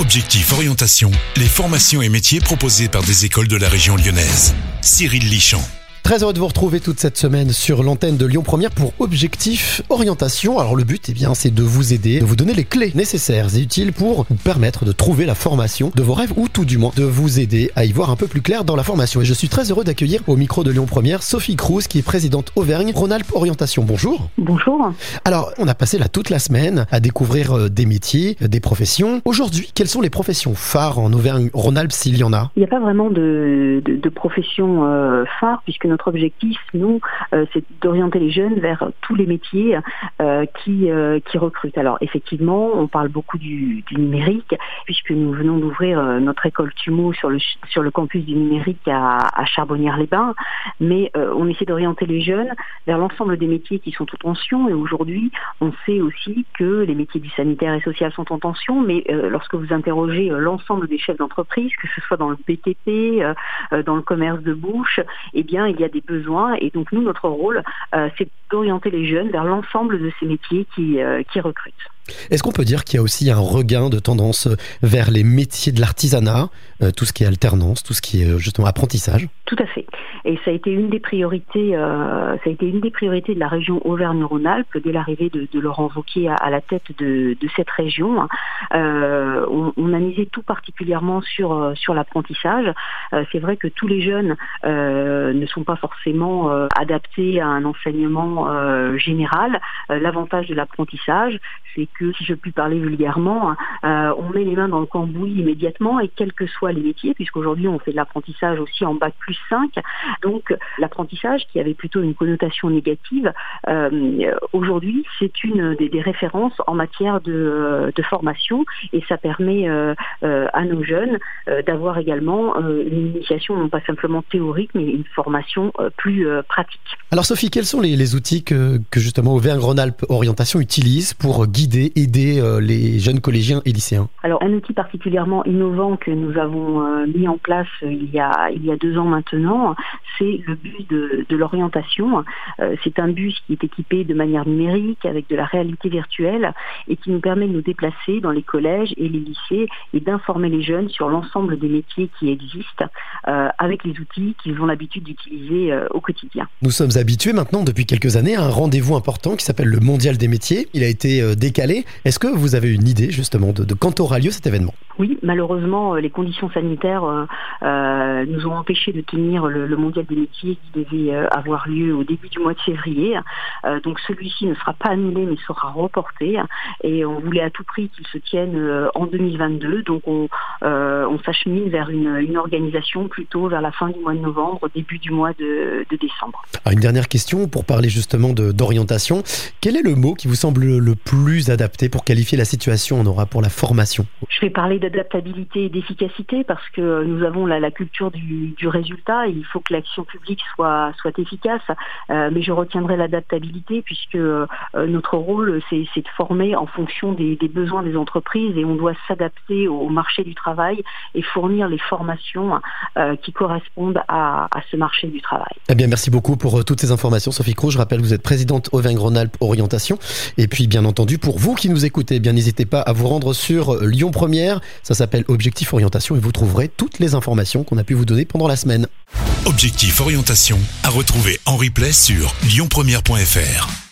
Objectif Orientation, les formations et métiers proposés par des écoles de la région lyonnaise. Cyril Lichamp. Très heureux de vous retrouver toute cette semaine sur l'antenne de Lyon Première pour Objectif Orientation. Alors le but, eh bien, c'est de vous aider, de vous donner les clés nécessaires et utiles pour vous permettre de trouver la formation de vos rêves ou tout du moins de vous aider à y voir un peu plus clair dans la formation. Et je suis très heureux d'accueillir au micro de Lyon Première Sophie Cruz qui est présidente Auvergne Rhône-Alpes Orientation. Bonjour. Bonjour. Alors, on a passé là toute la semaine à découvrir euh, des métiers, euh, des professions. Aujourd'hui, quelles sont les professions phares en Auvergne Rhône-Alpes s'il y en a? Il n'y a pas vraiment de, de, de profession euh, phare puisque notre objectif, nous, euh, c'est d'orienter les jeunes vers tous les métiers euh, qui, euh, qui recrutent. Alors effectivement, on parle beaucoup du, numérique puisque nous venons d'ouvrir notre école TUMO sur le, sur le campus du numérique à, Charbonnières-les-Bains, mais on essaie d'orienter les jeunes vers l'ensemble des métiers qui sont en tension. Et aujourd'hui, on sait aussi que les métiers du sanitaire et social sont en tension, mais lorsque vous interrogez l'ensemble des chefs d'entreprise, que ce soit dans le BTP, euh, dans le commerce de bouche, eh bien, il y a des besoins et donc nous, notre rôle, euh, c'est d'orienter les jeunes vers l'ensemble de ces métiers qui, euh, qui recrutent. Est-ce qu'on peut dire qu'il y a aussi un regain de tendance vers les métiers de l'artisanat, euh, tout ce qui est alternance, tout ce qui est euh, justement apprentissage? Tout à fait. Et ça a été une des priorités, euh, ça a été une des priorités de la région Auvergne-Rhône-Alpes dès l'arrivée de, Laurent Wauquiez à, la tête de, cette région. On, a misé tout particulièrement sur sur l'apprentissage. C'est vrai que tous les jeunes ne sont pas forcément adaptés à un enseignement général. L'avantage de l'apprentissage, c'est que si je puis parler vulgairement, euh, on met les mains dans le cambouis immédiatement et quels que soient les métiers, puisqu'aujourd'hui on fait de l'apprentissage aussi en bac plus 5. Donc l'apprentissage qui avait plutôt une connotation négative, euh, aujourd'hui c'est une des, références en matière de, formation et ça permet euh, à nos jeunes d'avoir également une initiation non pas simplement théorique mais une formation plus pratique. Alors Sophie, quels sont les, outils que, que justement Auvergne-Rhône-Alpes Orientation utilise pour guider, aider les jeunes collégiens et lycéens Alors un outil particulièrement innovant que nous avons mis en place il y a, il y a deux ans maintenant, c'est le bus de, de l'orientation. Euh, c'est un bus qui est équipé de manière numérique avec de la réalité virtuelle et qui nous permet de nous déplacer dans les collèges et les lycées et d'informer les jeunes sur l'ensemble des métiers qui existent euh, avec les outils qu'ils ont l'habitude d'utiliser euh, au quotidien. Nous sommes habitués maintenant depuis quelques années à un rendez-vous important qui s'appelle le Mondial des métiers. Il a été euh, décalé. Est-ce que vous avez une idée justement de, de quand aura lieu cet événement? Oui, malheureusement, les conditions sanitaires euh, nous ont empêché de tenir le, le, mondial des métiers qui devait euh, avoir lieu au début du mois de février. Euh, donc celui-ci ne sera pas annulé mais sera reporté et on voulait à tout prix qu'il se tienne euh, en 2022. Donc on, euh, on s'achemine vers une, une, organisation plutôt vers la fin du mois de novembre, début du mois de, de décembre. Alors ah, une dernière question pour parler justement d'orientation. Quel est le mot qui vous semble le plus adapté pour qualifier la situation on aura pour la formation Je vais parler d'adaptabilité et d'efficacité parce que nous avons la, la culture du, du, résultat et il faut que l'action publique soit, soit efficace. Euh, mais je retiendrai l'adaptabilité puisque euh, notre rôle, c'est de former en fonction des, des, besoins des entreprises et on doit s'adapter au, marché du travail et fournir les formations euh, qui correspondent à, à, ce marché du travail. Eh bien, merci beaucoup pour toutes ces informations, Sophie Cruz. Je rappelle, vous êtes présidente Auvergne-Rhône-Alpes Orientation. Et puis, bien entendu, pour vous qui nous écoutez, eh bien n'hésitez pas à vous rendre sur Lyon Première. Ça s'appelle Objectif Orientation et vous trouverez toutes les informations qu'on a pu vous donner pendant la semaine. Objectif Orientation à retrouver en replay sur lyonpremière.fr.